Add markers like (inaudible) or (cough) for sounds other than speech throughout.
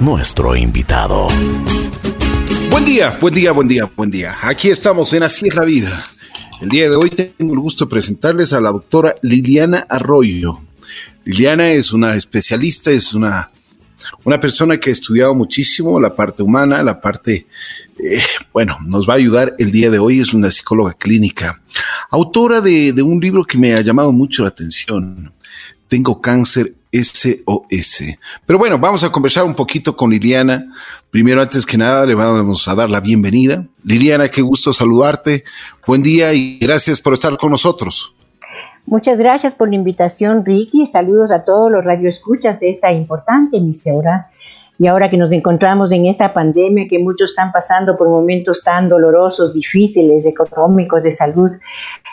nuestro invitado. Buen día, buen día, buen día, buen día. Aquí estamos en Así es la vida. El día de hoy tengo el gusto de presentarles a la doctora Liliana Arroyo. Liliana es una especialista, es una, una persona que ha estudiado muchísimo la parte humana, la parte, eh, bueno, nos va a ayudar el día de hoy, es una psicóloga clínica, autora de, de un libro que me ha llamado mucho la atención. Tengo cáncer SOS. Pero bueno, vamos a conversar un poquito con Liliana. Primero, antes que nada, le vamos a dar la bienvenida. Liliana, qué gusto saludarte. Buen día y gracias por estar con nosotros. Muchas gracias por la invitación, Ricky. Saludos a todos los radioescuchas de esta importante emisora. Y ahora que nos encontramos en esta pandemia, que muchos están pasando por momentos tan dolorosos, difíciles, económicos, de salud,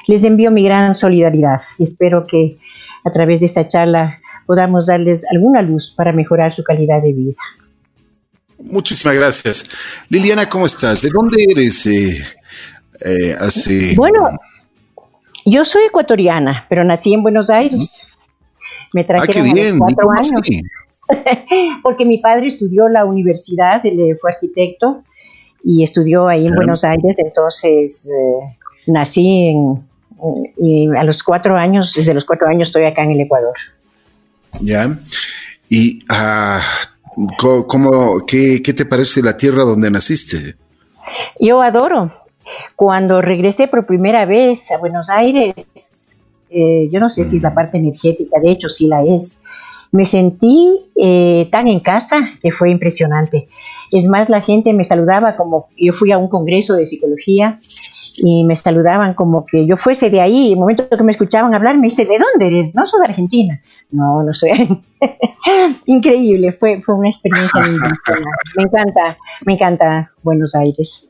les envío mi gran solidaridad y espero que a través de esta charla podamos darles alguna luz para mejorar su calidad de vida. Muchísimas gracias. Liliana, ¿cómo estás? ¿De dónde eres? Eh, eh, bueno, yo soy ecuatoriana, pero nací en Buenos Aires. Me trajeron ah, a los cuatro años. (laughs) Porque mi padre estudió la universidad, él fue arquitecto y estudió ahí en Buenos Aires, entonces eh, nací en, y a los cuatro años, desde los cuatro años estoy acá en el Ecuador. Ya. ¿Y uh, ¿cómo, qué, qué te parece la tierra donde naciste? Yo adoro. Cuando regresé por primera vez a Buenos Aires, eh, yo no sé si es la mm. parte energética, de hecho sí la es, me sentí eh, tan en casa que fue impresionante. Es más, la gente me saludaba como yo fui a un congreso de psicología y me saludaban como que yo fuese de ahí. En el momento que me escuchaban hablar, me dice, ¿de dónde eres? No soy de Argentina. No, no soy. (laughs) Increíble, fue, fue una experiencia Me encanta, me encanta Buenos Aires.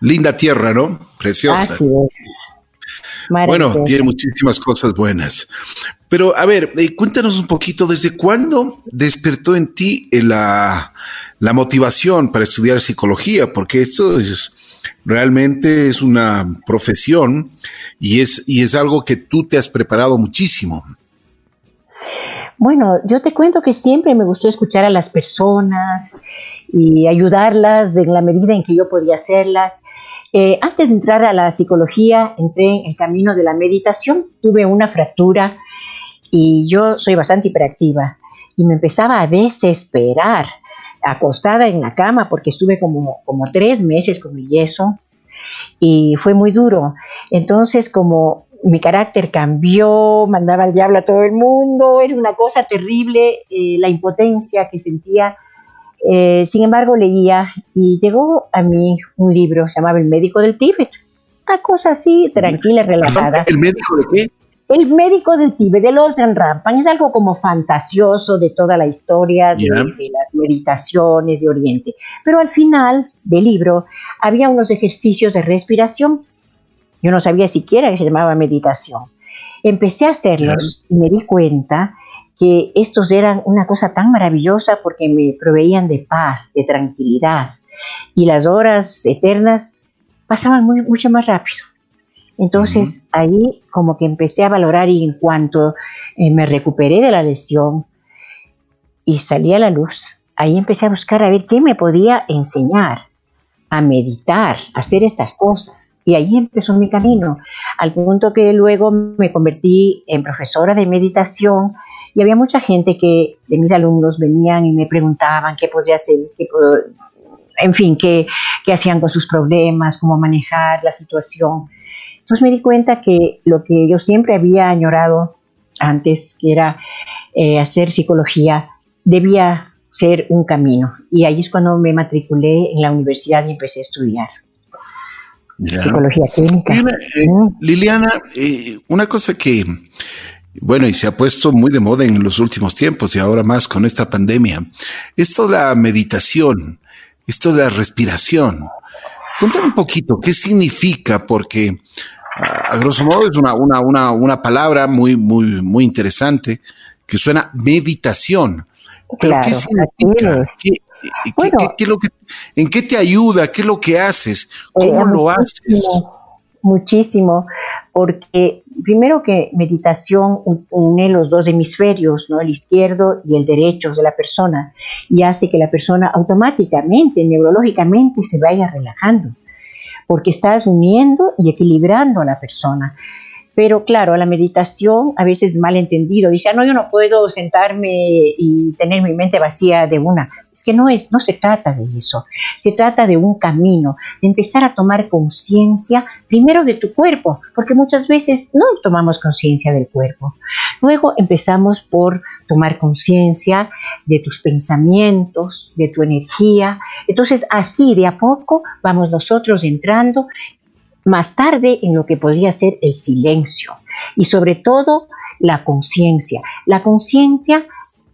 Linda tierra, ¿no? Preciosa. Así es. Bueno, tiene muchísimas cosas buenas. Pero a ver, eh, cuéntanos un poquito, ¿desde cuándo despertó en ti la, la motivación para estudiar psicología? Porque esto es, realmente es una profesión y es, y es algo que tú te has preparado muchísimo. Bueno, yo te cuento que siempre me gustó escuchar a las personas y ayudarlas en la medida en que yo podía hacerlas. Eh, antes de entrar a la psicología, entré en el camino de la meditación. Tuve una fractura y yo soy bastante hiperactiva y me empezaba a desesperar acostada en la cama porque estuve como, como tres meses con mi yeso y fue muy duro. Entonces, como mi carácter cambió, mandaba al diablo a todo el mundo, era una cosa terrible, eh, la impotencia que sentía. Eh, sin embargo, leía y llegó a mí un libro, se llamaba El médico del Tíbet. Una cosa así, tranquila, relajada. ¿El médico de qué? El médico del Tíbet, de los Rampan, es algo como fantasioso de toda la historia de, las meditaciones de Oriente. Pero al final del libro había unos ejercicios de respiración. Yo no sabía siquiera que se llamaba meditación. Empecé a hacerlos y me di cuenta que estos eran una cosa tan maravillosa porque me proveían de paz, de tranquilidad. Y las horas eternas pasaban muy, mucho más rápido. Entonces ahí como que empecé a valorar y en cuanto eh, me recuperé de la lesión y salí a la luz, ahí empecé a buscar a ver qué me podía enseñar a meditar, a hacer estas cosas. Y ahí empezó mi camino, al punto que luego me convertí en profesora de meditación y había mucha gente que de mis alumnos venían y me preguntaban qué podría hacer, qué, en fin, qué, qué hacían con sus problemas, cómo manejar la situación. Entonces me di cuenta que lo que yo siempre había añorado antes, que era eh, hacer psicología, debía ser un camino. Y ahí es cuando me matriculé en la universidad y empecé a estudiar. Psicología clínica. Liliana, eh, una cosa que, bueno, y se ha puesto muy de moda en los últimos tiempos y ahora más con esta pandemia, esto de la meditación, esto de la respiración. Cuéntame un poquito, ¿qué significa? Porque a grosso modo es una, una, una, una palabra muy, muy, muy interesante que suena meditación. Pero ¿qué significa? ¿En qué te ayuda? ¿Qué es lo que haces? ¿Cómo eh, lo haces? Muchísimo, porque primero que meditación une los dos hemisferios, ¿no? el izquierdo y el derecho de la persona, y hace que la persona automáticamente, neurológicamente, se vaya relajando, porque estás uniendo y equilibrando a la persona. Pero claro, la meditación a veces mal entendido. Dice, ah, no, yo no puedo sentarme y tener mi mente vacía de una. Es que no es, no se trata de eso. Se trata de un camino, de empezar a tomar conciencia primero de tu cuerpo, porque muchas veces no tomamos conciencia del cuerpo. Luego empezamos por tomar conciencia de tus pensamientos, de tu energía. Entonces, así de a poco vamos nosotros entrando más tarde en lo que podría ser el silencio y sobre todo la conciencia. La conciencia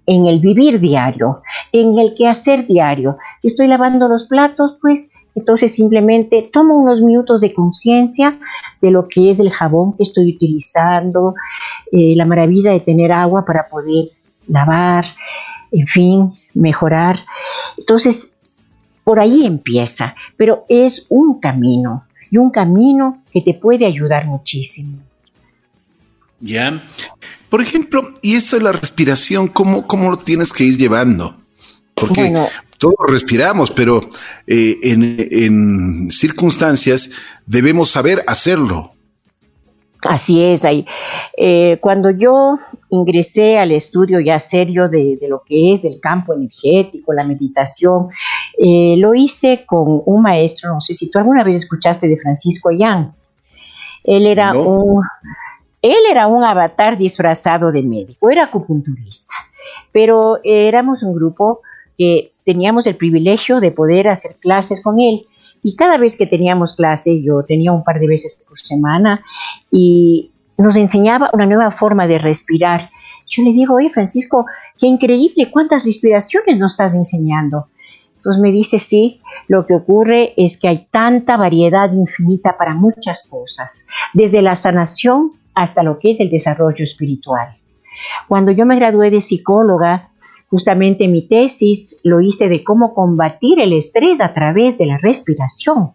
en el vivir diario, en el quehacer diario. Si estoy lavando los platos, pues entonces simplemente tomo unos minutos de conciencia de lo que es el jabón que estoy utilizando, eh, la maravilla de tener agua para poder lavar, en fin, mejorar. Entonces, por ahí empieza, pero es un camino y un camino que te puede ayudar muchísimo. Ya. Por ejemplo, y esto de la respiración, ¿cómo, cómo lo tienes que ir llevando? Porque todos respiramos, pero eh, en, circunstancias debemos saber hacerlo. Así es, ahí. Eh, cuando yo ingresé al estudio ya serio de, lo que es el campo energético, la meditación, eh, lo hice con un maestro, no sé si tú alguna vez escuchaste de Francisco Yang. Él era un él era un avatar disfrazado de médico, era acupunturista, pero éramos un grupo que teníamos el privilegio de poder hacer clases con él y cada vez que teníamos clase, yo tenía un par de veces por semana y nos enseñaba una nueva forma de respirar. Yo le digo, oye Francisco, qué increíble, cuántas respiraciones nos estás enseñando. Entonces me dice, sí, lo que ocurre es que hay tanta variedad infinita para muchas cosas, desde la sanación hasta lo que es el desarrollo espiritual. Cuando yo me gradué de psicóloga, justamente mi tesis lo hice de cómo combatir el estrés a través de la respiración.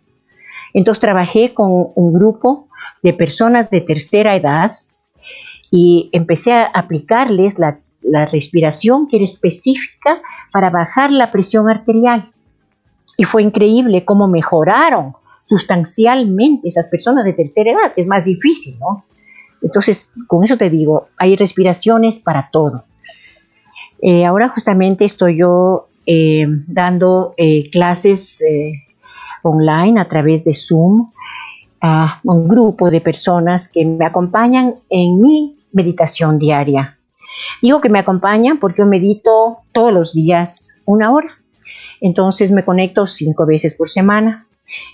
Entonces trabajé con un grupo de personas de tercera edad y empecé a aplicarles la, respiración que era específica para bajar la presión arterial. Y fue increíble cómo mejoraron sustancialmente esas personas de tercera edad, que es más difícil, ¿no? Entonces, con eso te digo, hay respiraciones para todo. Eh, ahora justamente estoy yo eh, dando eh, clases online a través de Zoom a un grupo de personas que me acompañan en mi meditación diaria. Digo que me acompañan porque yo medito todos los días una hora. Entonces me conecto cinco veces por semana.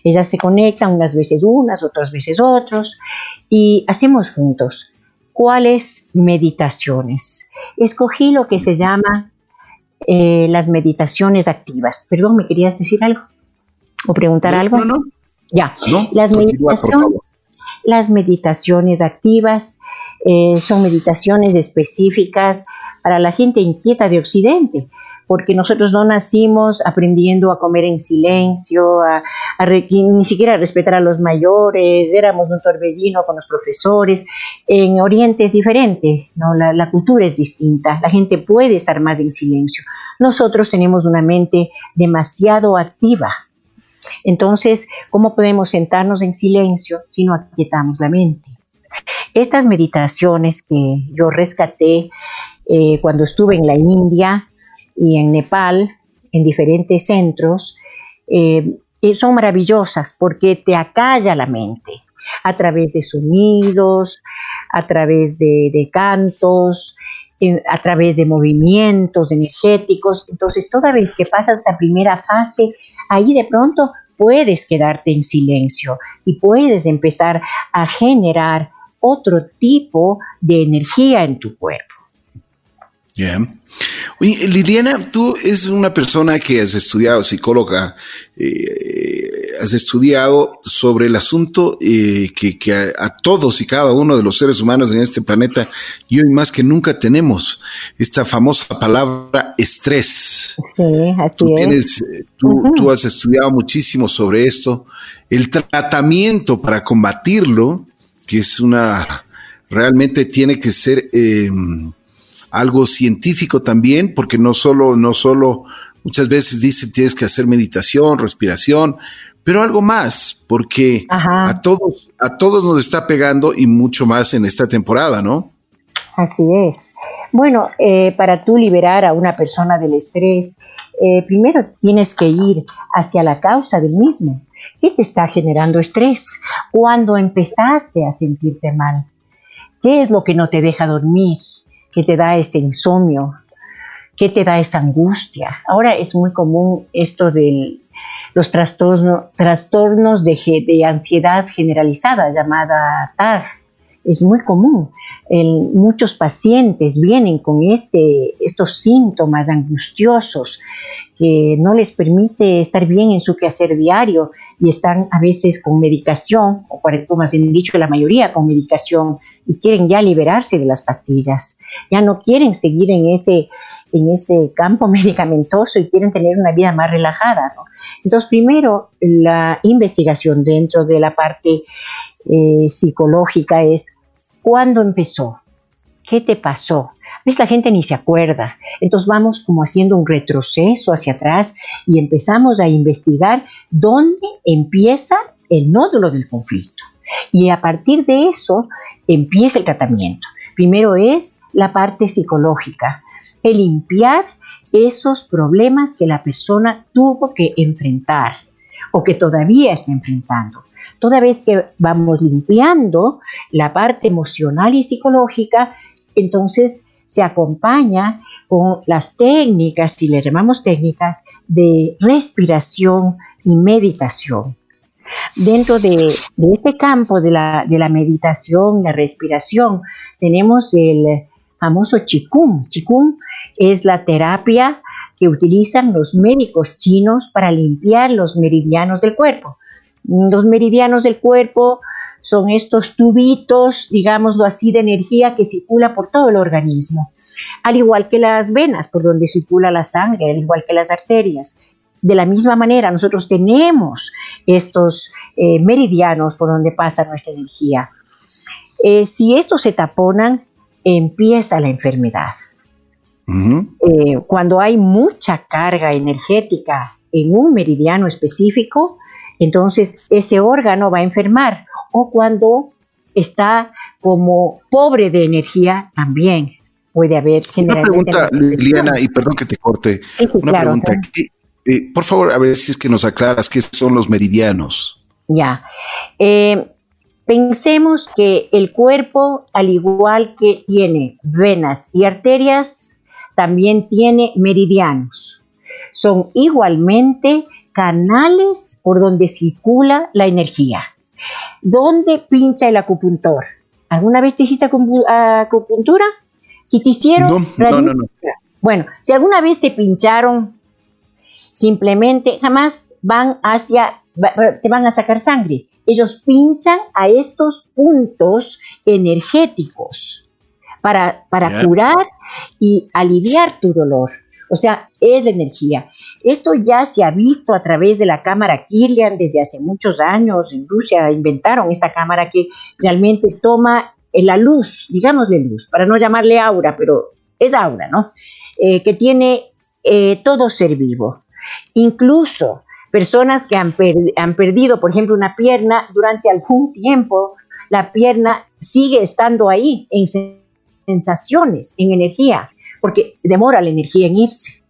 Ellas se conectan unas veces unas, otras veces otros y hacemos juntos. ¿Cuáles meditaciones? Escogí lo que se llama eh, las meditaciones activas. Perdón, ¿me querías decir algo? ¿O preguntar algo? No, no. Ya. las, meditaciones, las meditaciones activas eh, son meditaciones específicas para la gente inquieta de Occidente porque nosotros no nacimos aprendiendo a comer en silencio, a, ni siquiera a respetar a los mayores, éramos un torbellino con los profesores. En Oriente es diferente, ¿no? La, la cultura es distinta, la gente puede estar más en silencio. Nosotros tenemos una mente demasiado activa. Entonces, ¿cómo podemos sentarnos en silencio si no aquietamos la mente? Estas meditaciones que yo rescaté eh, cuando estuve en la India, y en Nepal, en diferentes centros, eh, son maravillosas porque te acalla la mente a través de sonidos, a través de, cantos, a través de movimientos energéticos. Entonces, toda vez que pasas esa primera fase, ahí de pronto puedes quedarte en silencio y puedes empezar a generar otro tipo de energía en tu cuerpo. Oye, Liliana, tú es una persona que has estudiado, psicóloga, eh, has estudiado sobre el asunto eh, que, a, todos y cada uno de los seres humanos en este planeta y hoy más que nunca tenemos esta famosa palabra estrés. Sí, así tú Tienes, tú, tú has estudiado muchísimo sobre esto, el tratamiento para combatirlo, que es una realmente tiene que ser em, algo científico también, porque no solo, no solo muchas veces dicen tienes que hacer meditación, respiración, pero algo más, porque a todos, a todos nos está pegando y mucho más en esta temporada, ¿no? Así es. Bueno, eh, para tú liberar a una persona del estrés, eh, primero tienes que ir hacia la causa del mismo. ¿Qué te está generando estrés? ¿Cuándo empezaste a sentirte mal? ¿Qué es lo que no te deja dormir? ¿Qué te da ese insomnio? ¿Qué te da esa angustia? Ahora es muy común esto de los trastornos de, ansiedad generalizada llamada TAG. Es muy común. muchos pacientes vienen con este, estos síntomas angustiosos que no les permite estar bien en su quehacer diario y están a veces con medicación, o como han dicho la mayoría con medicación, y quieren ya liberarse de las pastillas, ya no quieren seguir en ese, en ese campo (laughs) medicamentoso y quieren tener una vida más relajada. Entonces, primero, la investigación dentro de la parte eh, psicológica es, ¿cuándo empezó? ¿Qué te pasó? La gente ni se acuerda. Entonces vamos como haciendo un retroceso hacia atrás y empezamos a investigar dónde empieza el nódulo del conflicto. Y a partir de eso empieza el tratamiento. Primero es la parte psicológica, el limpiar esos problemas que la persona tuvo que enfrentar o que todavía está enfrentando. Toda vez que vamos limpiando la parte emocional y psicológica, entonces se acompaña con las técnicas, si le llamamos técnicas, de respiración y meditación. Dentro de, este campo de la, meditación, la respiración, tenemos el famoso Qigong. Qigong es la terapia que utilizan los médicos chinos para limpiar los meridianos del cuerpo. Los meridianos del cuerpo son estos tubitos, digámoslo así, de energía que circula por todo el organismo, al igual que las venas, por donde circula la sangre, al igual que las arterias. De la misma manera, nosotros tenemos estos eh, meridianos por donde pasa nuestra energía. Eh, si estos se taponan, empieza la enfermedad. Eh, cuando hay mucha carga energética en un meridiano específico, entonces ese órgano va a enfermar o cuando está como pobre de energía también puede haber Una pregunta, Liliana, y perdón que te corte. una pregunta. Eh, por favor, a ver si es que nos aclaras qué son los meridianos. Ya. Eh, pensemos que el cuerpo, al igual que tiene venas y arterias, también tiene meridianos. Son igualmente canales por donde circula la energía. ¿Dónde pincha el acupuntor? ¿Alguna vez te hiciste acupuntura? Si te hicieron... No, no, no, Bueno, si alguna vez te pincharon, simplemente jamás van hacia, te van a sacar sangre. Ellos pinchan a estos puntos energéticos para, para curar y aliviar tu dolor. O sea, es la energía. Esto ya se ha visto a través de la cámara Kirlian desde hace muchos años. En Rusia inventaron esta cámara que realmente toma eh, la luz, digámosle luz, para no llamarle aura, pero es aura, ¿no? Eh, que tiene eh, todo ser vivo. Incluso personas que han, han perdido, por ejemplo, una pierna durante algún tiempo, la pierna sigue estando ahí en sensaciones, en energía, porque demora la energía en irse.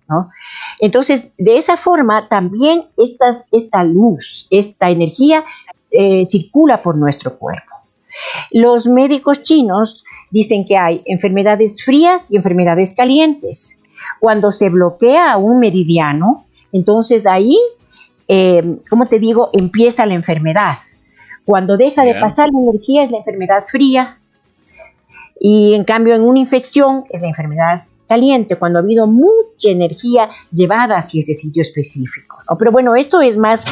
Entonces, de esa forma, también esta luz, esta energía eh, circula por nuestro cuerpo. Los médicos chinos dicen que hay enfermedades frías y enfermedades calientes. Cuando se bloquea un meridiano, entonces ahí, eh, como te digo, empieza la enfermedad. Cuando deja de pasar la energía es la enfermedad fría y en cambio en una infección es la enfermedad caliente, cuando ha habido mucha energía llevada hacia ese sitio específico. Pero bueno, esto es más,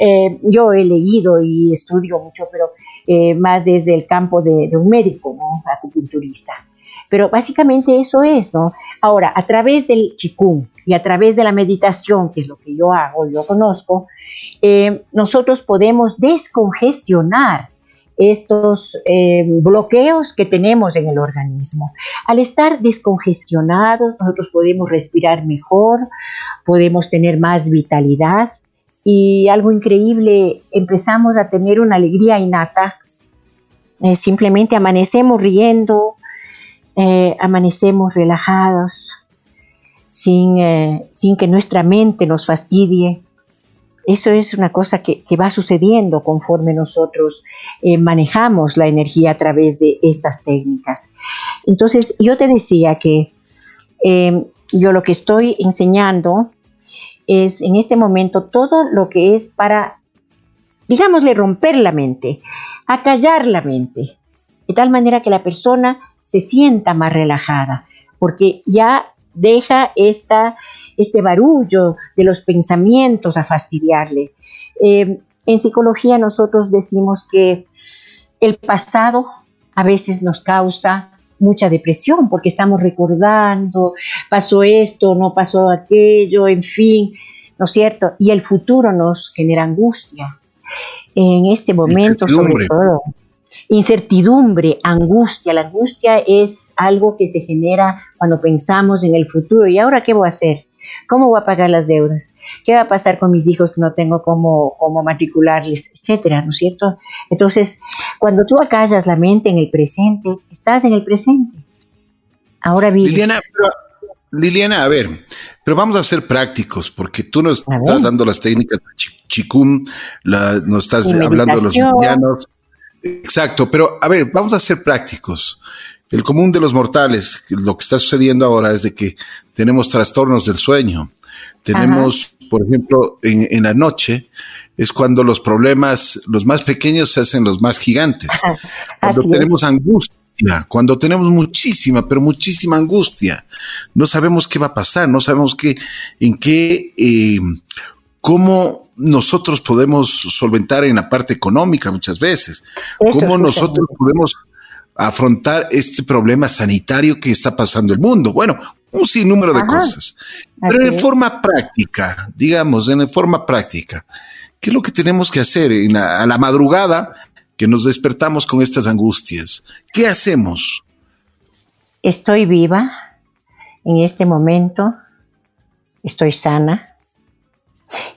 eh, yo he leído y estudio mucho, pero eh, más desde el campo de, un médico, ¿no? acupunturista. Pero básicamente eso es, ¿no? Ahora, a través del chikung y a través de la meditación, que es lo que yo hago, yo conozco, eh, nosotros podemos descongestionar estos eh, bloqueos que tenemos en el organismo. Al estar descongestionados, nosotros podemos respirar mejor, podemos tener más vitalidad y algo increíble, empezamos a tener una alegría innata. Eh, simplemente amanecemos riendo, eh, amanecemos relajados, sin, sin que nuestra mente nos fastidie eso es una cosa que, va sucediendo conforme nosotros eh, manejamos la energía a través de estas técnicas. Entonces, yo te decía que em, yo lo que estoy enseñando es en este momento todo lo que es para, digámosle, romper la mente, acallar la mente, de tal manera que la persona se sienta más relajada, porque ya deja esta este barullo de los pensamientos a fastidiarle. Eh, en psicología nosotros decimos que el pasado a veces nos causa mucha depresión porque estamos recordando, pasó esto, no pasó aquello, en fin, ¿no es cierto? Y el futuro nos genera angustia. En este momento, sobre todo, incertidumbre, angustia. La angustia es algo que se genera cuando pensamos en el futuro. ¿Y ahora qué voy a hacer? ¿Cómo voy a pagar las deudas? ¿Qué va a pasar con mis hijos que no tengo cómo, cómo matricularles, etcétera, ¿no es cierto? Entonces, cuando tú acallas la mente en el presente, estás en el presente. Ahora vives. Liliana, Liliana, a ver, pero vamos a ser prácticos, porque tú nos estás dando las técnicas de Chikung, nos estás hablando de los indianos. Exacto, pero a ver, vamos a ser prácticos el común de los mortales, lo que está sucediendo ahora es de que tenemos trastornos del sueño. Tenemos, por ejemplo, en, la noche es cuando los problemas, los más pequeños se hacen los más gigantes. Cuando tenemos angustia, cuando tenemos muchísima, pero muchísima angustia, no sabemos qué va a pasar, no sabemos qué, en qué, eh, cómo nosotros podemos solventar en la parte económica muchas veces, cómo nosotros podemos afrontar este problema sanitario que está pasando el mundo. Bueno, un sinnúmero de cosas. Pero en forma práctica, digamos, en forma práctica, ¿qué es lo que tenemos que hacer a la madrugada que nos despertamos con estas angustias? ¿Qué hacemos? Estoy viva en este momento, estoy sana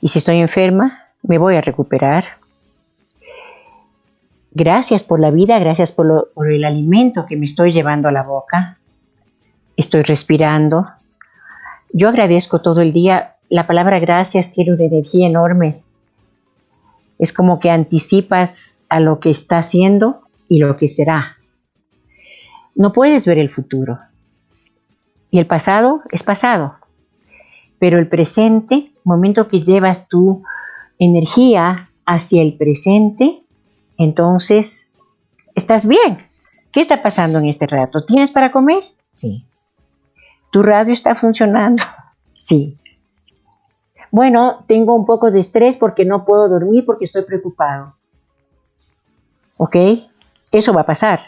y si estoy enferma, me voy a recuperar Gracias por la vida, gracias por, el alimento que me estoy llevando a la boca. Estoy respirando. Yo agradezco todo el día. La palabra gracias tiene una energía enorme. Es como que anticipas a lo que está haciendo y lo que será. No puedes ver el futuro. Y el pasado es pasado. Pero el presente, momento que llevas tu energía hacia el presente, entonces, ¿estás bien? ¿Qué está pasando en este rato? ¿Tienes para comer? Sí. ¿Tu radio está funcionando? (laughs) Sí. Bueno, tengo un poco de estrés porque no puedo dormir porque estoy preocupado. ¿Ok? Eso va a pasar.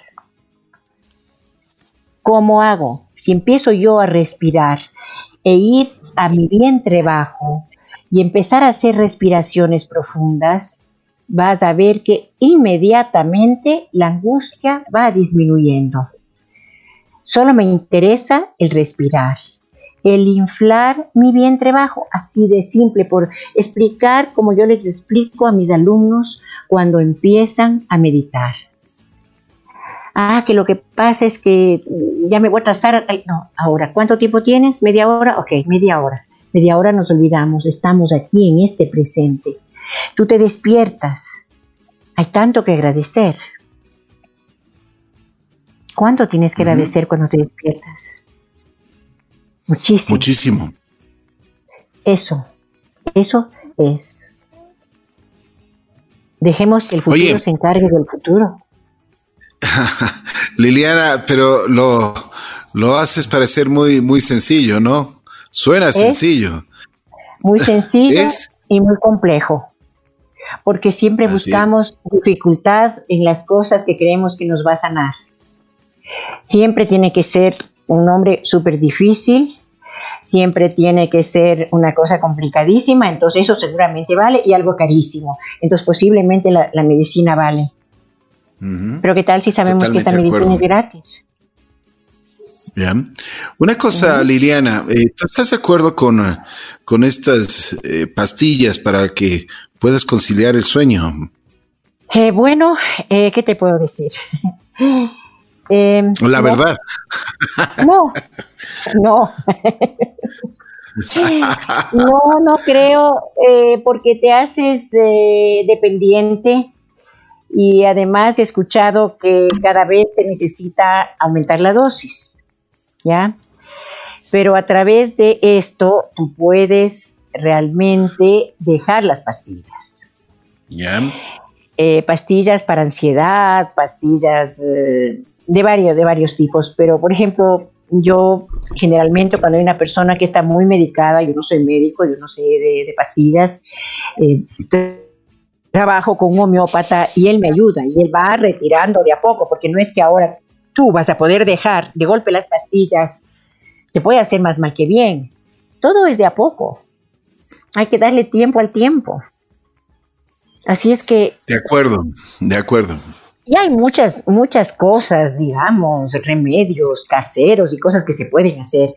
¿Cómo hago? Si empiezo yo a respirar e ir a mi vientre bajo y empezar a hacer respiraciones profundas, vas a ver que inmediatamente la angustia va disminuyendo. Solo me interesa el respirar, el inflar mi vientre bajo, así de simple, por explicar como yo les explico a mis alumnos cuando empiezan a meditar. Ah, que lo que pasa es que ya me voy a trazar. No, ahora, ¿cuánto tiempo tienes? ¿Media hora? Ok, media hora. Media hora nos olvidamos, estamos aquí en este presente. Tú te despiertas. Hay tanto que agradecer. ¿Cuánto tienes que agradecer cuando te despiertas? Muchísimo. Muchísimo. Eso, eso es. Dejemos que el futuro se encargue del futuro. (laughs) Liliana, pero lo, lo haces parecer muy, muy sencillo, ¿no? Suena sencillo. Muy sencillo y muy complejo porque siempre buscamos dificultad en las cosas que creemos que nos va a sanar. Siempre tiene que ser un nombre súper difícil, siempre tiene que ser una cosa complicadísima, entonces eso seguramente vale y algo carísimo. Entonces posiblemente la, medicina vale. Pero ¿qué tal si sabemos que esta medicina es gratis? Una cosa, Liliana, eh, ¿tú estás de acuerdo con, con estas eh, pastillas para que puedas conciliar el sueño? Eh, bueno, ¿qué te puedo decir? (laughs) La verdad. No, no. (laughs) no, no creo, porque te haces dependiente y además he escuchado que cada vez se necesita aumentar la dosis. ¿ya? Pero a través de esto tú puedes realmente dejar las pastillas. Eh, pastillas para ansiedad, pastillas eh, de, varios, de varios tipos, pero por ejemplo, yo generalmente cuando hay una persona que está muy medicada, yo no soy médico, yo no sé de, pastillas, eh, trabajo con un homeópata y él me ayuda y él va retirando de a poco, porque no es que ahora tú vas a poder dejar de golpe las pastillas, te puede hacer más mal que bien. Todo es de a poco. Hay que darle tiempo al tiempo. Así es que... De acuerdo, de acuerdo. Y hay muchas, muchas cosas, digamos, remedios caseros y cosas que se pueden hacer.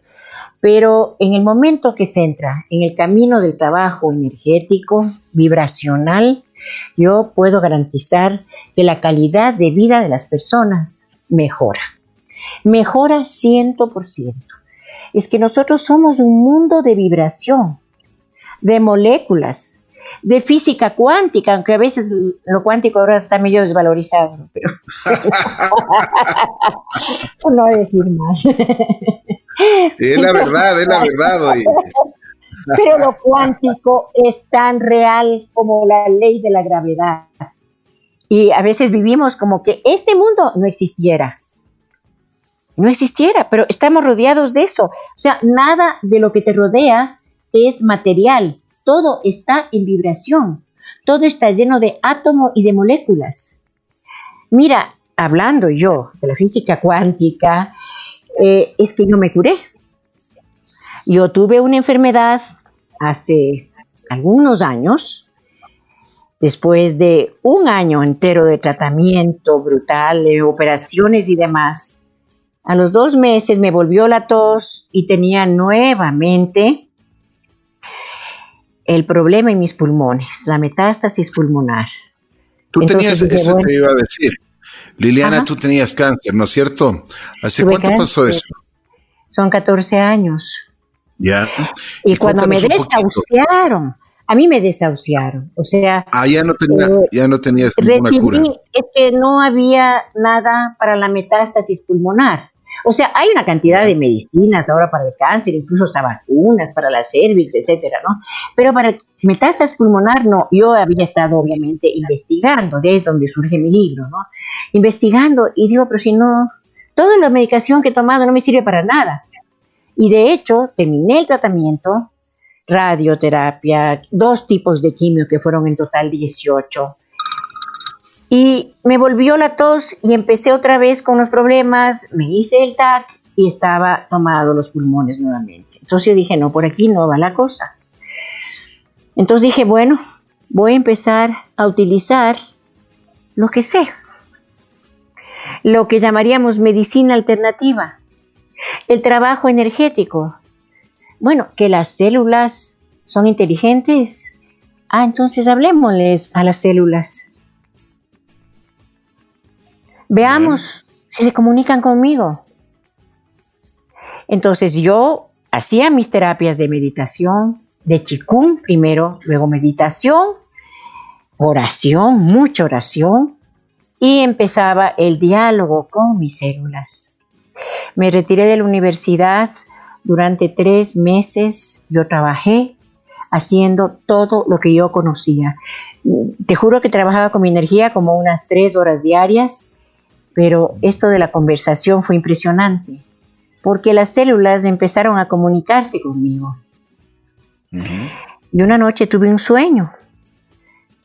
Pero en el momento que se entra en el camino del trabajo energético, vibracional, yo puedo garantizar que la calidad de vida de las personas mejora. Mejora 100%. Es que nosotros somos un mundo de vibración, de moléculas, de física cuántica, aunque a veces lo cuántico ahora está medio desvalorizado, pero (laughs) no decir más. Es la verdad, es la verdad. (laughs) Pero lo cuántico es tan real como la ley de la gravedad. Y a veces vivimos como que este mundo no existiera. No existiera, pero estamos rodeados de eso. O sea, nada de lo que te rodea es material. Todo está en vibración. Todo está lleno de átomos y de moléculas. Mira, hablando yo de la física cuántica, eh, es que yo me curé. Yo tuve una enfermedad hace algunos años después de un año entero de tratamiento brutal, de operaciones y demás, a los dos meses me volvió la tos y tenía nuevamente el problema en mis pulmones, la metástasis pulmonar. Tú tenías, eso te iba a decir. Liliana, tú tenías cáncer, ¿no es cierto? ¿Hace cuánto pasó eso? Son 14 años. Ya. Y, cuando me desahuciaron, a mí me desahuciaron, o sea... Ah, ya no, tenía, eh, ya no tenías ninguna cura. Es que no había nada para la metástasis pulmonar. O sea, hay una cantidad de medicinas ahora para el cáncer, incluso hasta vacunas para la cervix, etcétera, ¿no? Pero para metástasis pulmonar no. Yo había estado obviamente investigando, de es donde surge mi libro, ¿no? Investigando y digo, pero si no, toda la medicación que he tomado no me sirve para nada. Y de hecho, terminé el tratamiento, radioterapia, dos tipos de quimio que fueron en total 18. Y me volvió la tos y empecé otra vez con los problemas, me hice el TAC y estaba tomado los pulmones nuevamente. Entonces yo dije, no, por aquí no va la cosa. Entonces dije, bueno, voy a empezar a utilizar lo que sé, lo que llamaríamos medicina alternativa, el trabajo energético, bueno, que las células son inteligentes. Ah, entonces hablemosles a las células. Veamos si se comunican conmigo. Entonces yo hacía mis terapias de meditación, de chikung primero, luego meditación, oración, mucha oración, y empezaba el diálogo con mis células. Me retiré de la universidad durante tres meses yo trabajé haciendo todo lo que yo conocía. Te juro que trabajaba con mi energía como unas tres horas diarias, pero esto de la conversación fue impresionante, porque las células empezaron a comunicarse conmigo. Y una noche tuve un sueño,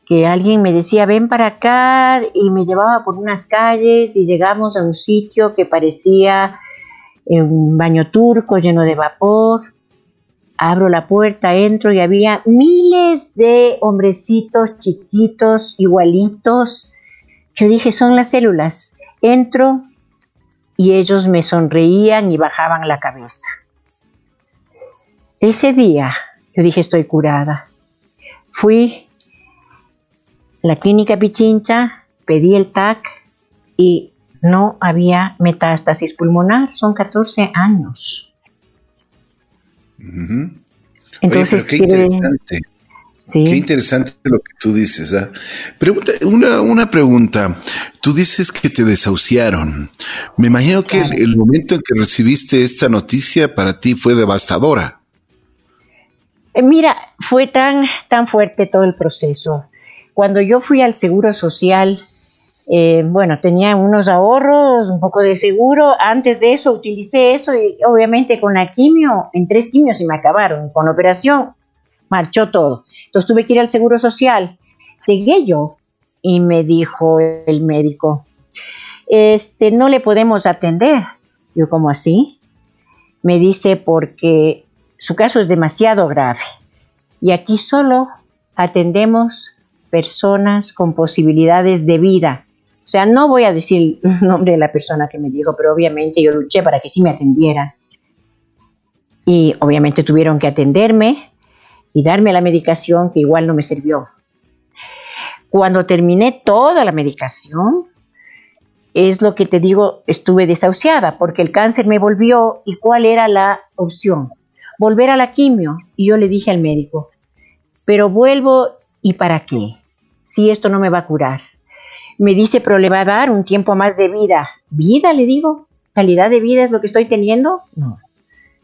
que alguien me decía, ven para acá, y me llevaba por unas calles y llegamos a un sitio que parecía un baño turco lleno de vapor. Abro la puerta, entro y había miles de hombrecitos chiquitos, igualitos, Yo dije, son las células. Entro y ellos me sonreían y bajaban la cabeza. Ese día yo dije, estoy curada. Fui a la clínica Pichincha, pedí el TAC y no había metástasis pulmonar. Son 14 años. Entonces, qué interesante. Qué interesante lo que tú dices. ¿ah? una, una, pregunta. Tú dices que te desahuciaron. Me imagino que el, momento en que recibiste esta noticia para ti fue devastadora. Eh, mira, fue tan, tan fuerte todo el proceso. Cuando yo fui al Seguro Social, eh, bueno, tenía unos ahorros, un poco de seguro. Antes de eso utilicé eso y obviamente con la quimio, en tres quimios y me acabaron. Con la operación marchó todo. Entonces tuve que ir al Seguro Social. Llegué yo y me dijo el médico, este, no le podemos atender. Yo, ¿cómo así? Me dice, porque su caso es demasiado grave y aquí solo atendemos personas con posibilidades de vida. O sea, no voy a decir el (laughs) nombre de la persona que me dijo, pero obviamente yo luché para que sí me atendieran. Y obviamente tuvieron que atenderme y darme la medicación que igual no me sirvió. Cuando terminé toda la medicación, es lo que te digo, estuve desahuciada porque el cáncer me volvió y cuál era la opción. Volver a la quimio. Y yo le dije al médico, pero vuelvo y para qué, si esto no me va a curar. Me dice, pero le va a dar un tiempo más de vida. ¿Vida? Le digo. ¿Calidad de vida es lo que estoy teniendo? No.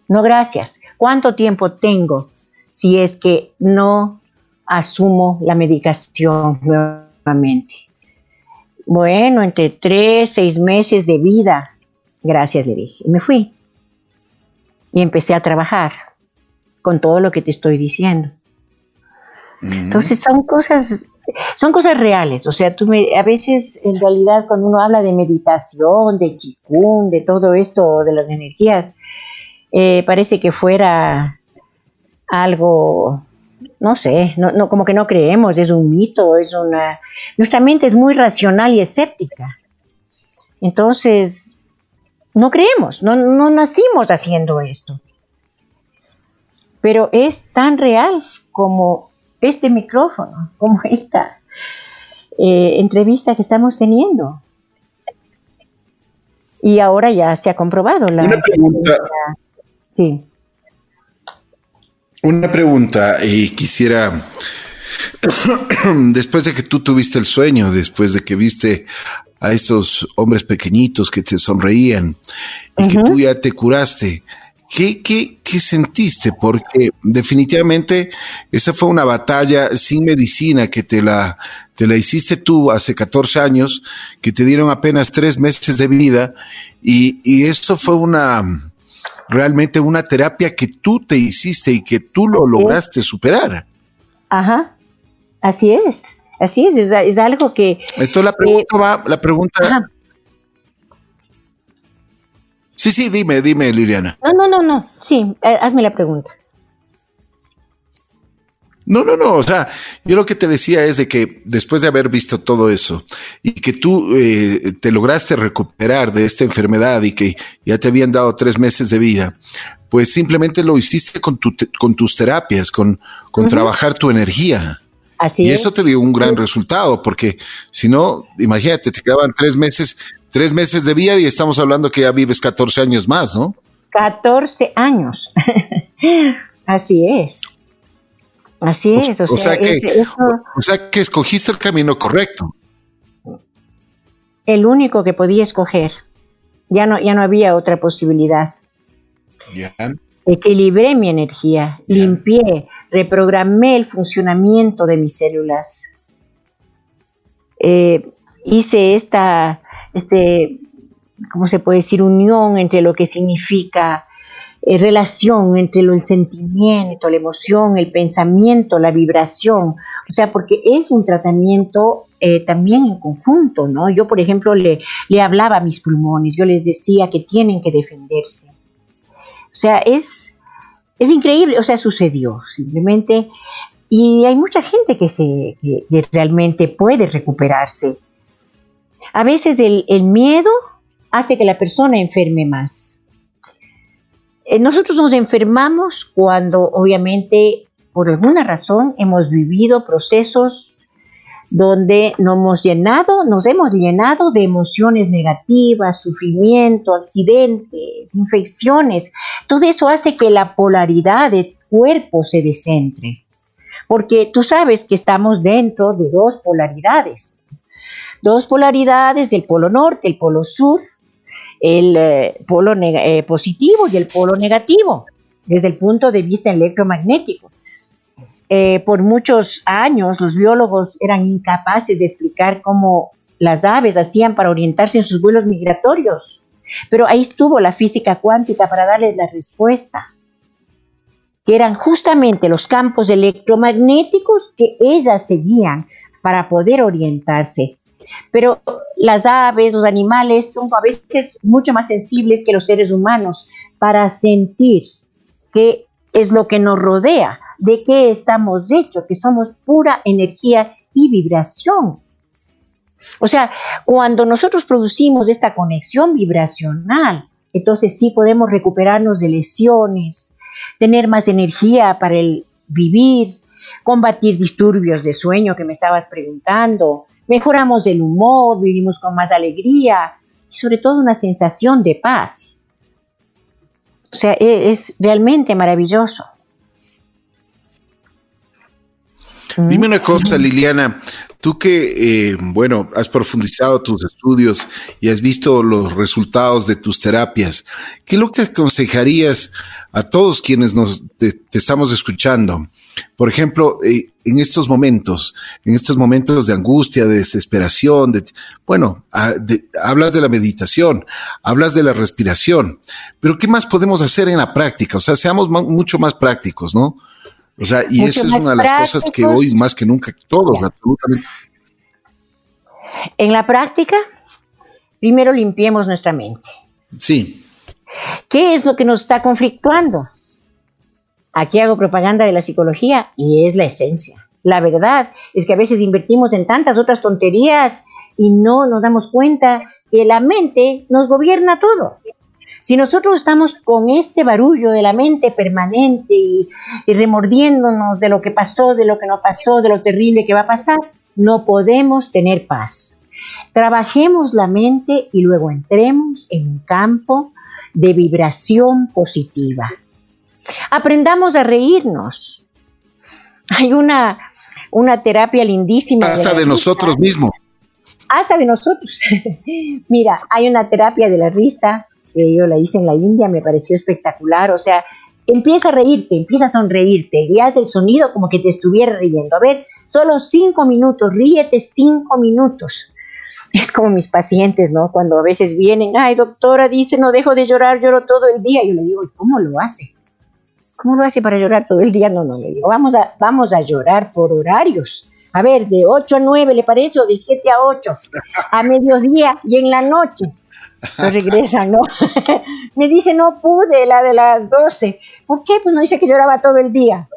No, gracias. ¿Cuánto tiempo tengo? Si es que no asumo la medicación nuevamente. Bueno, entre tres, seis meses de vida, gracias le dije. Y me fui. Y empecé a trabajar con todo lo que te estoy diciendo. Entonces son cosas, son cosas reales. O sea, tú me, a veces en realidad cuando uno habla de meditación, de chikung, de todo esto, de las energías, eh, parece que fuera algo, no sé, no, como que no creemos, es un mito, es una... Nuestra mente es muy racional y escéptica. Entonces, no creemos, no, no nacimos haciendo esto. Pero es tan real como este micrófono, (laughs) como esta eh, entrevista que estamos teniendo. Y ahora ya se ha comprobado la... Una pregunta. Sí. Una pregunta, y quisiera, (coughs) después de que tú tuviste el sueño, después de que viste a estos hombres pequeñitos que te sonreían y que tú ya te curaste, ¿qué, qué, qué sentiste? Porque definitivamente esa fue una batalla sin medicina que te la, te la hiciste tú hace 14 años, que te dieron apenas tres meses de vida y, y esto fue una realmente una terapia que tú te hiciste y que tú lo lograste superar. Ajá, así es, así es, es, algo que... Esto la pregunta va, la pregunta... Sí, sí, dime, dime, Liliana. No, no, no, no, sí, eh, hazme la pregunta. No, no, no. O sea, yo lo que te decía es de que después de haber visto todo eso y que tú eh, te lograste recuperar de esta enfermedad y que ya te habían dado tres meses de vida, pues simplemente lo hiciste con, tu, con tus terapias, con, con trabajar tu energía. Así y eso te dio un gran resultado, porque si no, imagínate, te quedaban tres meses, tres meses de vida y estamos hablando que ya vives 14 años más, ¿no? 14 años. (laughs) Así es. Así es, o, sea, que, o sea que escogiste el camino correcto. El único que podía escoger. Ya no, ya no había otra posibilidad. Equilibré mi energía, limpié, reprogramé el funcionamiento de mis células. Eh, hice esta, este, ¿cómo se puede decir? Unión entre lo que significa eh, relación entre el sentimiento, la emoción, el pensamiento, la vibración. O sea, porque es un tratamiento eh, también en conjunto, ¿no? Yo, por ejemplo, le, le hablaba a mis pulmones, yo les decía que tienen que defenderse. O sea, es, es increíble, o sea, sucedió simplemente. Y hay mucha gente que, se, que realmente puede recuperarse. A veces el, miedo hace que la persona enferme más. Eh, nosotros nos enfermamos cuando obviamente por alguna razón hemos vivido procesos donde nos hemos llenado, nos hemos llenado de emociones negativas, sufrimiento, accidentes, infecciones. Todo eso hace que la polaridad del cuerpo se descentre. Porque tú sabes que estamos dentro de dos polaridades. Dos polaridades, el polo norte, el polo sur, el eh, polo eh, positivo y el polo negativo, desde el punto de vista electromagnético. Eh, por muchos años los biólogos eran incapaces de explicar cómo las aves hacían para orientarse en sus vuelos migratorios. Pero ahí estuvo la física cuántica para darles la respuesta, que eran justamente los campos electromagnéticos que ellas seguían para poder orientarse. Pero las aves, los animales son a veces mucho más sensibles que los seres humanos para sentir qué es lo que nos rodea de qué estamos hechos, que somos pura energía y vibración. O sea, cuando nosotros producimos esta conexión vibracional, entonces sí podemos recuperarnos de lesiones, tener más energía para el vivir, combatir disturbios de sueño que me estabas preguntando, mejoramos el humor, vivimos con más alegría y sobre todo una sensación de paz. O sea, e-, es realmente maravilloso. Dime una cosa, Liliana, tú que, eh, bueno, has profundizado tus estudios y has visto los resultados de tus terapias, ¿qué es lo que aconsejarías a todos quienes nos te, estamos escuchando? Por ejemplo, eh, en estos momentos, en estos momentos de angustia, de desesperación, de, bueno, hablas de la meditación, hablas de la respiración, pero ¿qué más podemos hacer en la práctica? O sea, seamos mucho más prácticos, ¿no? O sea, y eso es una de las cosas que hoy más que nunca todos, absolutamente. En la práctica, primero limpiemos nuestra mente. Sí. ¿Qué es lo que nos está conflictuando? Aquí hago propaganda de la psicología y es la esencia. La verdad es que a veces invertimos en tantas otras tonterías y no nos damos cuenta que la mente nos gobierna todo. Si nosotros estamos con este barullo de la mente permanente y, remordiéndonos de lo que pasó, de lo que no pasó, de lo terrible que va a pasar, no podemos tener paz. Trabajemos la mente y luego entremos en un campo de vibración positiva. Aprendamos a reírnos. Hay una, una terapia lindísima. Hasta de, nosotros mismos. Hasta de nosotros. (laughs) Mira, hay una terapia de la risa yo la hice en la India, me pareció espectacular, o sea, empieza a reírte, empieza a sonreírte y haz el sonido como que te estuviera riendo. A ver, solo cinco minutos, ríete cinco minutos. Es como mis pacientes, ¿no? Cuando a veces vienen, ay, doctora, dice, no dejo de llorar, lloro todo el día. Yo le digo, ¿cómo lo hace? ¿Cómo lo hace para llorar todo el día? No, no, le digo, vamos a, vamos a llorar por horarios. A ver, de 8 a 9, ¿le parece? O de 7 a 8, a mediodía y en la noche. Pues regresan, ¿no? (laughs) me dice, no pude, la de las 12. ¿Por qué? Pues no dice que lloraba todo el día.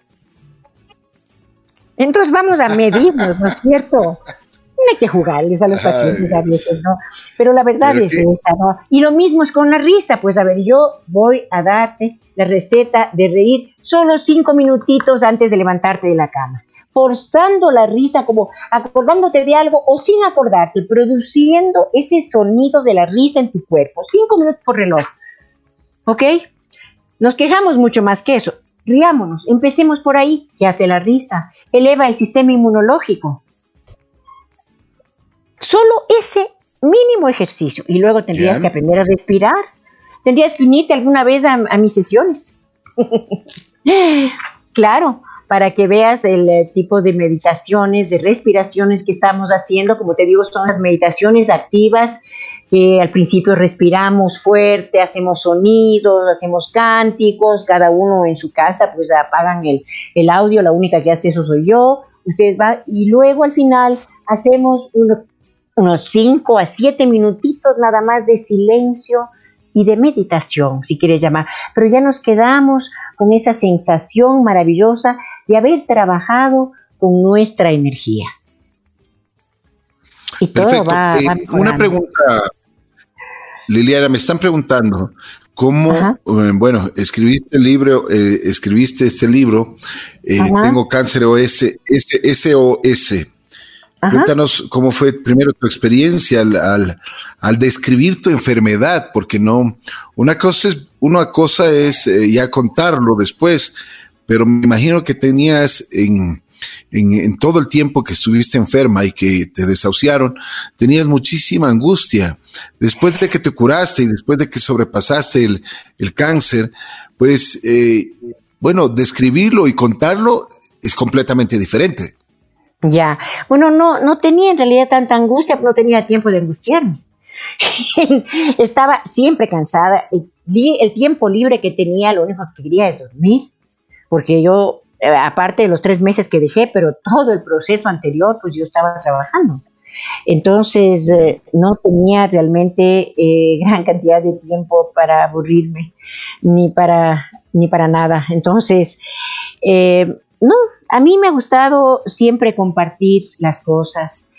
Entonces vamos a medirnos, ¿no es cierto? No hay que jugarles a los pacientes a veces, ¿no? Pero la verdad es esa, ¿no? Y lo mismo es con la risa. Pues a ver, yo voy a darte la receta de reír solo cinco minutitos antes de levantarte de la cama forzando la risa, como acordándote de algo o sin acordarte, produciendo ese sonido de la risa en tu cuerpo. Cinco minutos por reloj. ¿Ok? Nos quejamos mucho más que eso. Riámonos, empecemos por ahí. ¿Qué hace la risa? Eleva el sistema inmunológico. Solo ese mínimo ejercicio. Y luego tendrías que aprender a respirar. Tendrías que unirte alguna vez a mis sesiones. (laughs) claro, para que veas el eh, tipo de meditaciones, de respiraciones que estamos haciendo. Como te digo, son las meditaciones activas que al principio respiramos fuerte, hacemos sonidos, hacemos cánticos, cada uno en su casa, pues apagan el, audio, la única que hace eso soy yo. Ustedes van y luego al final hacemos unos 5 a 7 minutitos nada más de silencio y de meditación, si quieres llamar, pero ya nos quedamos con esa sensación maravillosa de haber trabajado con nuestra energía. Y todo va, eh, Una pregunta, Liliana, me están preguntando cómo, eh, bueno, escribiste el libro, eh, escribiste este libro, Tengo cáncer OS, SOS. Cuéntanos cómo fue primero tu experiencia al, al, describir tu enfermedad, porque no, una cosa es, una cosa es ya contarlo después, pero me imagino que tenías en, en, todo el tiempo que estuviste enferma y que te desahuciaron, tenías muchísima angustia. Después de que te curaste y después de que sobrepasaste el, el cáncer, pues, eh, bueno, describirlo y contarlo es completamente diferente. Ya, bueno, no, no tenía en realidad tanta angustia, no tenía tiempo de angustiarme. (laughs) Estaba siempre cansada. El tiempo libre que tenía, lo único que quería es dormir, porque yo eh, aparte de los tres meses que dejé, pero todo el proceso anterior, pues yo estaba trabajando. Entonces, eh, no tenía realmente eh, (laughs) gran cantidad de tiempo para aburrirme, ni para, ni para nada. Entonces, no, a mí me ha gustado siempre compartir las cosas.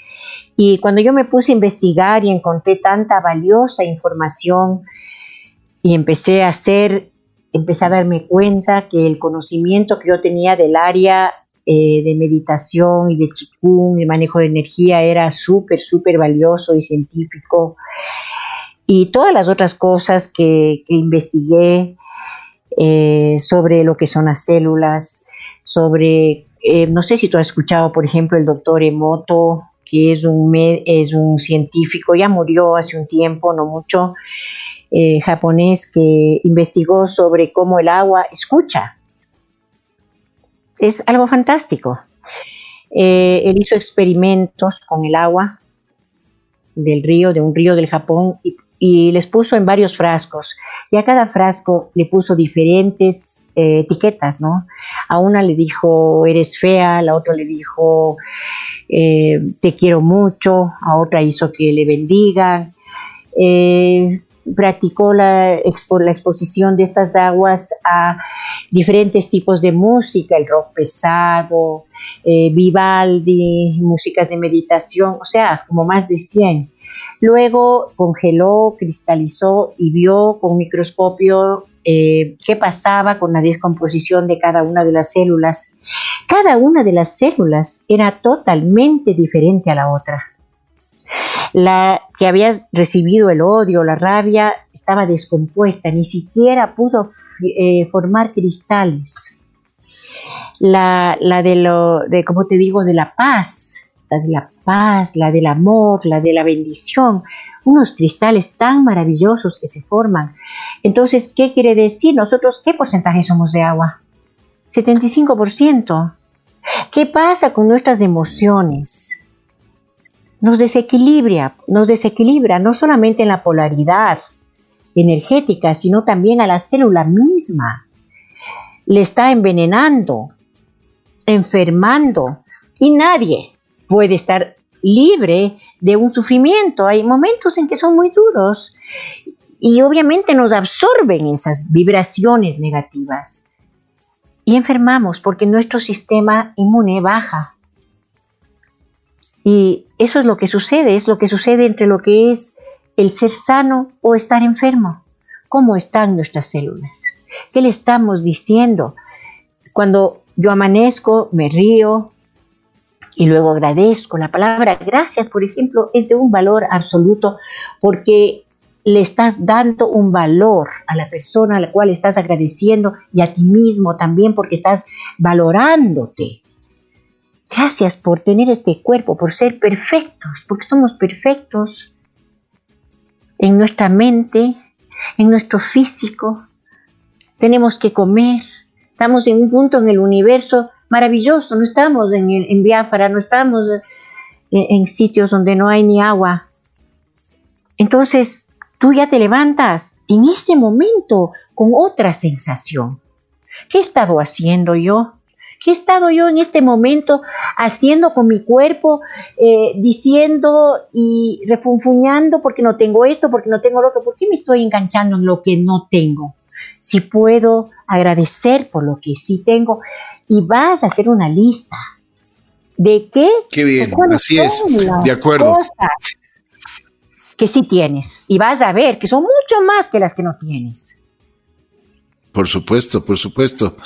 Y cuando yo me puse a investigar y encontré tanta valiosa información y empecé a hacer empecé a darme cuenta que el conocimiento que yo tenía del área eh, de meditación y de chikung, el manejo de energía, era súper, súper valioso y científico. Y todas las otras cosas que, investigué eh, sobre lo que son las células, sobre, eh, no sé si tú has escuchado, por ejemplo, el doctor Emoto, que es un, es un científico, ya murió hace un tiempo, no mucho, eh, japonés que investigó sobre cómo el agua escucha. Es algo fantástico. Eh, él hizo experimentos con el agua del río, de un río del Japón, y, les puso en varios frascos. Y a cada frasco le puso diferentes eh, etiquetas, ¿no? A una le dijo, eres fea, a la otra le dijo, te quiero mucho, a otra hizo que le bendiga practicó la, la, exposición de estas aguas a diferentes tipos de música, el rock pesado, eh, Vivaldi, músicas de meditación, o sea, como más de 100. Luego congeló, cristalizó y vio con microscopio eh, qué pasaba con la descomposición de cada una de las células. Cada una de las células era totalmente diferente a la otra. La que había recibido el odio, la rabia, estaba descompuesta, ni siquiera pudo eh, formar cristales. La, de lo, de, como te digo, de la paz, la de la paz, la del amor, la de la bendición, unos cristales tan maravillosos que se forman. Entonces, ¿qué quiere decir? Nosotros, ¿qué porcentaje somos de agua? 75%. ¿Qué pasa con nuestras emociones? nos desequilibra, nos desequilibra no solamente en la polaridad energética, sino también a la célula misma. Le está envenenando, enfermando y nadie puede estar libre de un sufrimiento. Hay momentos en que son muy duros y obviamente nos absorben esas vibraciones negativas y enfermamos porque nuestro sistema inmune baja. Y eso es lo que sucede, es lo que sucede entre lo que es el ser sano o estar enfermo. ¿Cómo están nuestras células? ¿Qué le estamos diciendo? Cuando yo amanezco, me río y luego agradezco. La palabra gracias, por ejemplo, es de un valor absoluto porque le estás dando un valor a la persona a la cual estás agradeciendo y a ti mismo también porque estás valorándote. Gracias por tener este cuerpo, por ser perfectos, porque somos perfectos en nuestra mente, en nuestro físico. Tenemos que comer. Estamos en un punto en el universo maravilloso. No estamos en, en Biafra, no estamos en, sitios donde no hay ni agua. Entonces, tú ya te levantas en ese momento con otra sensación. ¿Qué he estado haciendo yo? ¿Qué he estado yo en este momento haciendo con mi cuerpo, eh, diciendo y refunfuñando porque no tengo esto, porque no tengo lo otro? ¿Por qué me estoy enganchando en lo que no tengo? Si puedo agradecer por lo que sí tengo y vas a hacer una lista de qué, qué bien, así es, de acuerdo. Cosas que sí tienes y vas a ver que son mucho más que las que no tienes. Por supuesto, por supuesto.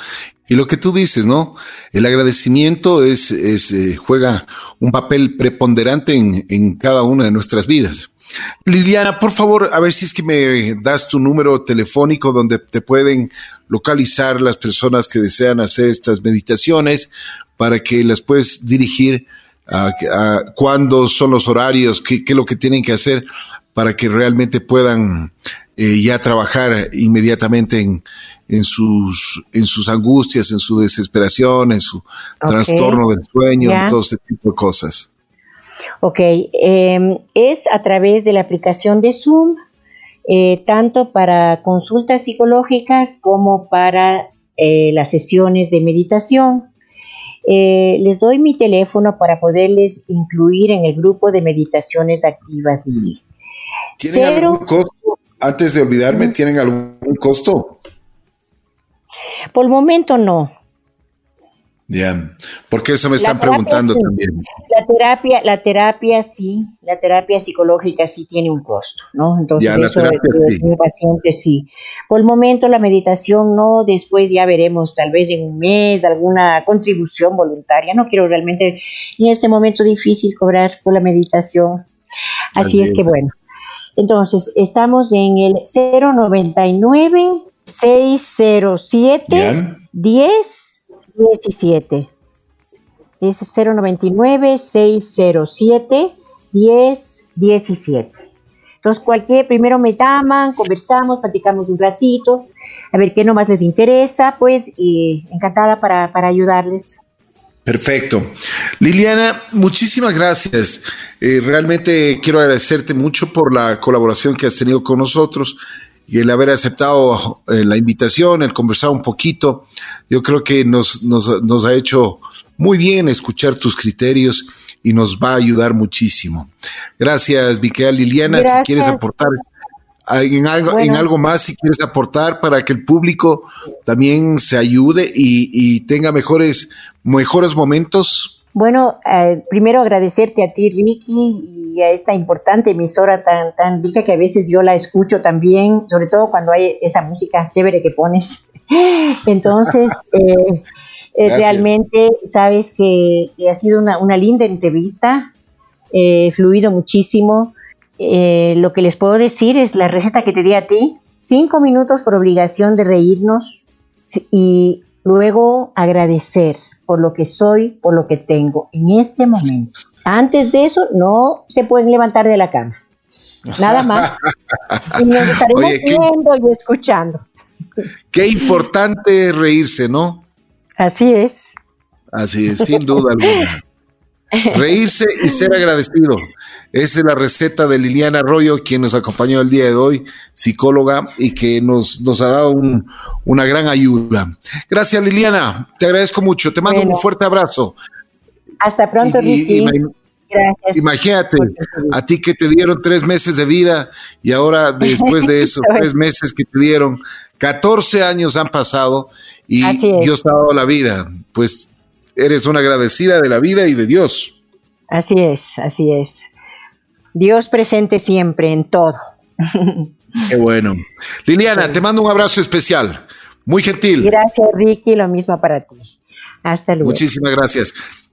Y lo que tú dices, ¿no? El agradecimiento es, es eh, juega un papel preponderante en, en cada una de nuestras vidas. Liliana, por favor, a ver si es que me das tu número telefónico donde te pueden localizar las personas que desean hacer estas meditaciones para que las puedes dirigir a, cuándo son los horarios, qué, es lo que tienen que hacer para que realmente puedan eh, ya trabajar inmediatamente en, en, sus, en sus angustias, en su desesperación, en su trastorno del sueño, en todo ese tipo de cosas. Ok, em, es a través de la aplicación de Zoom, eh, tanto para consultas psicológicas como para eh, las sesiones de meditación. Eh, les doy mi teléfono para poderles incluir en el grupo de meditaciones activas ¿Tienen algún costo? Antes de olvidarme, ¿tienen algún costo? Por el momento no. Ya, porque eso me están preguntando también. La terapia, la terapia sí, la terapia psicológica sí tiene un costo, ¿no? Entonces ya, eso terapia, sí. paciente sí. Por el momento la meditación no, después ya veremos, tal vez en un mes alguna contribución voluntaria. No quiero realmente en este momento difícil cobrar por la meditación. Así es que bueno. Entonces, estamos en el 099 607 10 17. Es 099-607-1017. Entonces, cualquier, primero me llaman, conversamos, platicamos un ratito, a ver qué nomás les interesa, pues, encantada para, para ayudarles. Perfecto. Liliana, muchísimas gracias. Eh, realmente quiero agradecerte mucho por la colaboración que has tenido con nosotros y el haber aceptado eh, la invitación, el conversar un poquito. Yo creo que nos, nos, nos, ha hecho muy bien escuchar tus criterios y nos va a ayudar muchísimo. Gracias, Miquel. Liliana, si quieres aportar en algo, en algo más, si quieres aportar para que el público también se ayude y, y tenga mejores, mejores momentos bueno, eh, primero agradecerte a ti, Ricky, y a esta importante emisora tan, tan rica que a veces yo la escucho también, sobre todo cuando hay esa música chévere que pones. (laughs) Entonces, (laughs) eh, eh, realmente sabes que, ha sido una, linda entrevista, fluido muchísimo. lo que les puedo decir es la receta que te di a ti, cinco minutos por obligación de reírnos y luego agradecer por lo que soy, por lo que tengo en este momento. Antes de eso, no se pueden levantar de la cama. Nada (laughs) más. y nos estaremos viendo y escuchando. Qué importante reírse, ¿no? Así es. Así es, sin duda alguna. (laughs) Reírse y ser agradecido. Esa es la receta de Liliana Arroyo, quien nos acompañó el día de hoy, psicóloga, y que nos, nos ha dado una gran ayuda. Gracias, Liliana. Te agradezco mucho. Te mando un fuerte abrazo. Hasta pronto, Ricky. Gracias. Imagínate, a ti que te dieron tres meses de vida y ahora (laughs) después de esos tres meses que te dieron, 14 años han pasado y Dios te ha dado la vida. Pues eres una agradecida de la vida y de Dios. Así es, así es. Dios presente siempre en todo. Qué bueno. Liliana, te mando un abrazo especial. Muy gentil. Gracias, Ricky. Lo mismo para ti. Hasta luego. Muchísimas gracias.